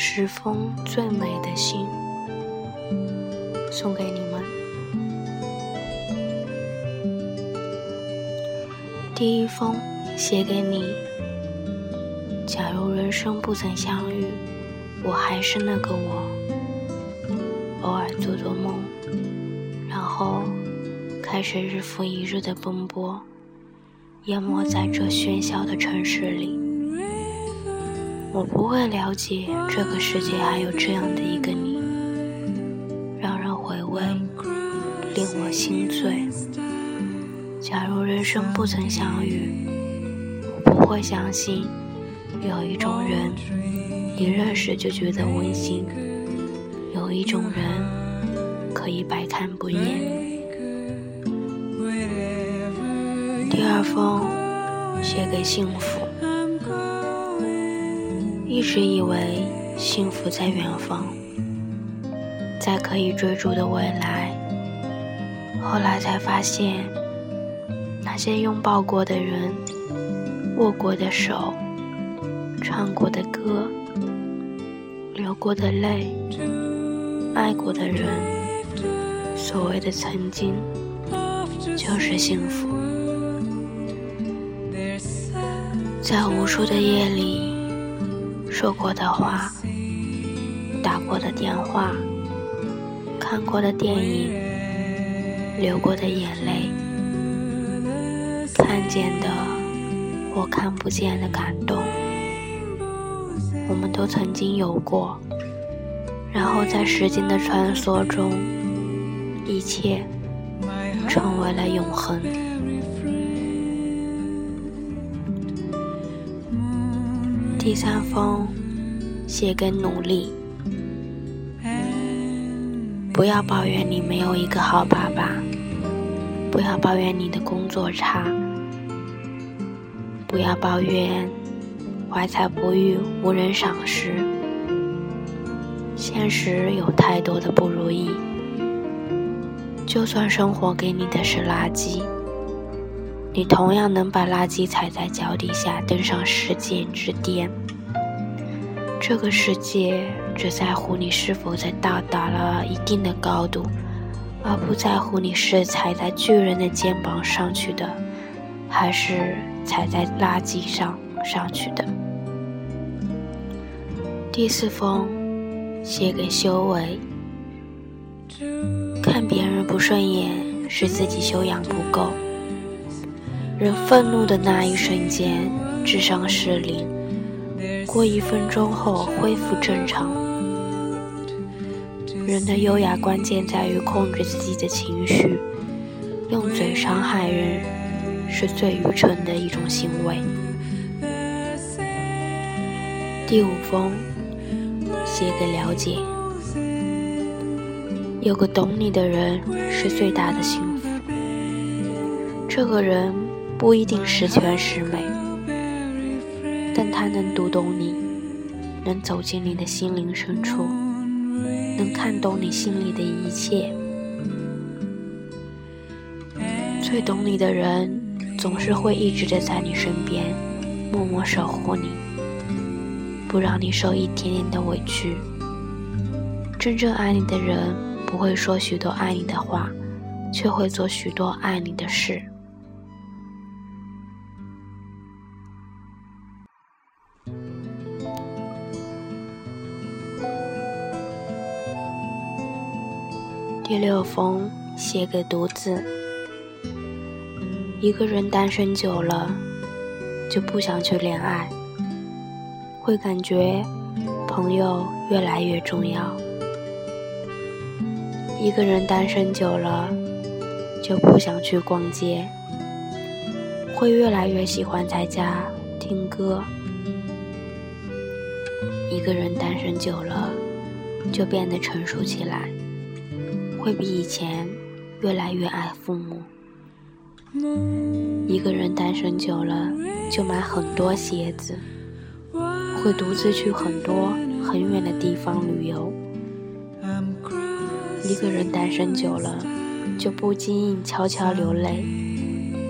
十封最美的信，送给你们。第一封写给你。假如人生不曾相遇，我还是那个我，偶尔做做梦，然后开始日复一日的奔波，淹没在这喧嚣的城市里。我不会了解这个世界还有这样的一个你，让人回味，令我心醉。假如人生不曾相遇，我不会相信有一种人一认识就觉得温馨，有一种人可以百看不厌。第二封写给幸福。一直以为幸福在远方，在可以追逐的未来。后来才发现，那些拥抱过的人、握过的手、唱过的歌、流过的泪、爱过的人，所谓的曾经，就是幸福。在无数的夜里。说过的话，打过的电话，看过的电影，流过的眼泪，看见的或看不见的感动，我们都曾经有过。然后在时间的穿梭中，一切成为了永恒。第三封，写给努力。不要抱怨你没有一个好爸爸，不要抱怨你的工作差，不要抱怨怀才不遇无人赏识。现实有太多的不如意，就算生活给你的是垃圾。你同样能把垃圾踩在脚底下，登上世界之巅。这个世界只在乎你是否在到达了一定的高度，而不在乎你是踩在巨人的肩膀上去的，还是踩在垃圾上上去的。第四封，写给修为。看别人不顺眼，是自己修养不够。人愤怒的那一瞬间，智商失灵。过一分钟后恢复正常。人的优雅关键在于控制自己的情绪。用嘴伤害人，是最愚蠢的一种行为。第五封，写给了解。有个懂你的人是最大的幸福。这个人。不一定十全十美，但他能读懂你，能走进你的心灵深处，能看懂你心里的一切。最懂你的人，总是会一直的在你身边，默默守护你，不让你受一点点的委屈。真正爱你的人，不会说许多爱你的话，却会做许多爱你的事。第六封写给独自。一个人单身久了，就不想去恋爱，会感觉朋友越来越重要。一个人单身久了，就不想去逛街，会越来越喜欢在家听歌。一个人单身久了，就变得成熟起来。会比以前越来越爱父母。一个人单身久了，就买很多鞋子，会独自去很多很远的地方旅游。一个人单身久了，就不经意悄悄流泪，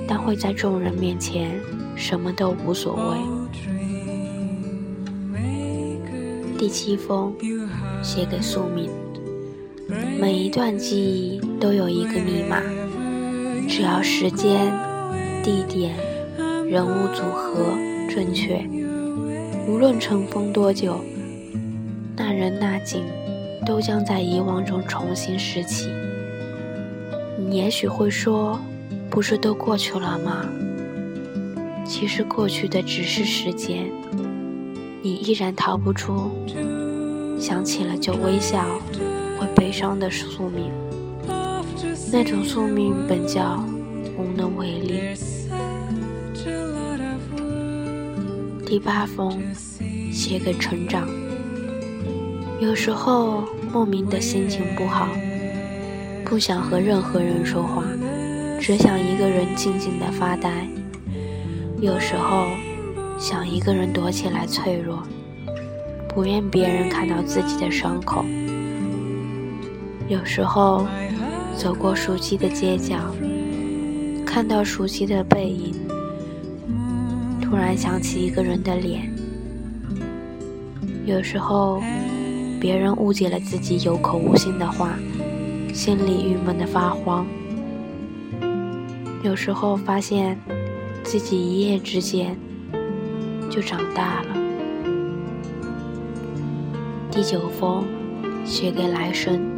但会在众人面前什么都无所谓。第七封，写给宿命。每一段记忆都有一个密码，只要时间、地点、人物组合正确，无论尘封多久，那人那景都将在遗忘中重新拾起。你也许会说，不是都过去了吗？其实过去的只是时间，你依然逃不出想起了就微笑、会悲伤的宿命。那种宿命本叫无能为力。第八封，写给成长。有时候莫名的心情不好，不想和任何人说话，只想一个人静静的发呆。有时候想一个人躲起来脆弱，不愿别人看到自己的伤口。有时候走过熟悉的街角，看到熟悉的背影，突然想起一个人的脸。有时候别人误解了自己有口无心的话，心里郁闷的发慌。有时候发现。自己一夜之间就长大了。第九封，写给来生。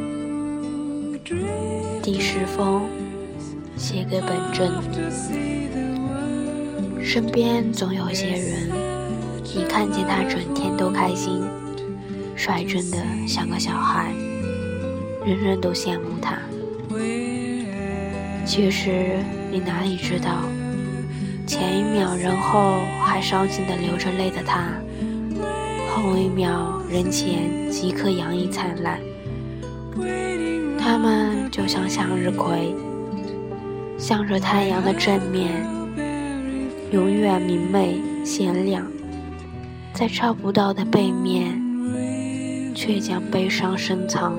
第十封，写给本真。身边总有些人，你看见他整天都开心，率真的像个小孩，人人都羡慕他。其实你哪里知道？前一秒人后还伤心的流着泪的他，后一秒人前即刻洋溢灿烂。他们就像向日葵，向着太阳的正面，永远明媚鲜亮；在照不到的背面，却将悲伤深藏。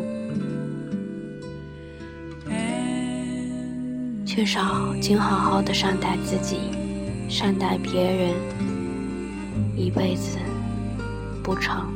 缺少，请好好的善待自己。善待别人，一辈子不长。